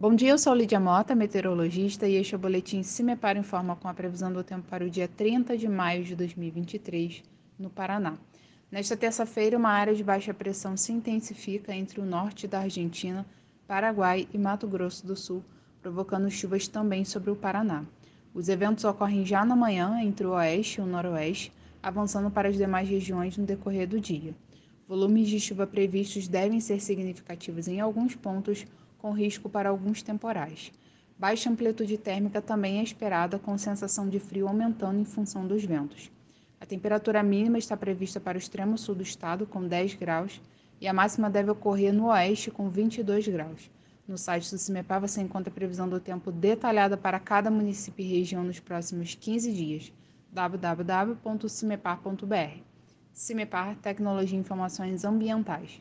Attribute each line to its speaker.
Speaker 1: Bom dia, eu sou Lídia Mota, meteorologista, e este é o boletim Cimepar Informa com a previsão do tempo para o dia 30 de maio de 2023, no Paraná. Nesta terça-feira, uma área de baixa pressão se intensifica entre o norte da Argentina, Paraguai e Mato Grosso do Sul, provocando chuvas também sobre o Paraná. Os eventos ocorrem já na manhã entre o oeste e o noroeste, avançando para as demais regiões no decorrer do dia. Volumes de chuva previstos devem ser significativos em alguns pontos, com risco para alguns temporais. Baixa amplitude térmica também é esperada, com sensação de frio aumentando em função dos ventos. A temperatura mínima está prevista para o extremo sul do estado, com 10 graus, e a máxima deve ocorrer no oeste, com 22 graus. No site do CIMEPAR você encontra a previsão do tempo detalhada para cada município e região nos próximos 15 dias. www.cimepar.br CIMEPAR Tecnologia e Informações Ambientais.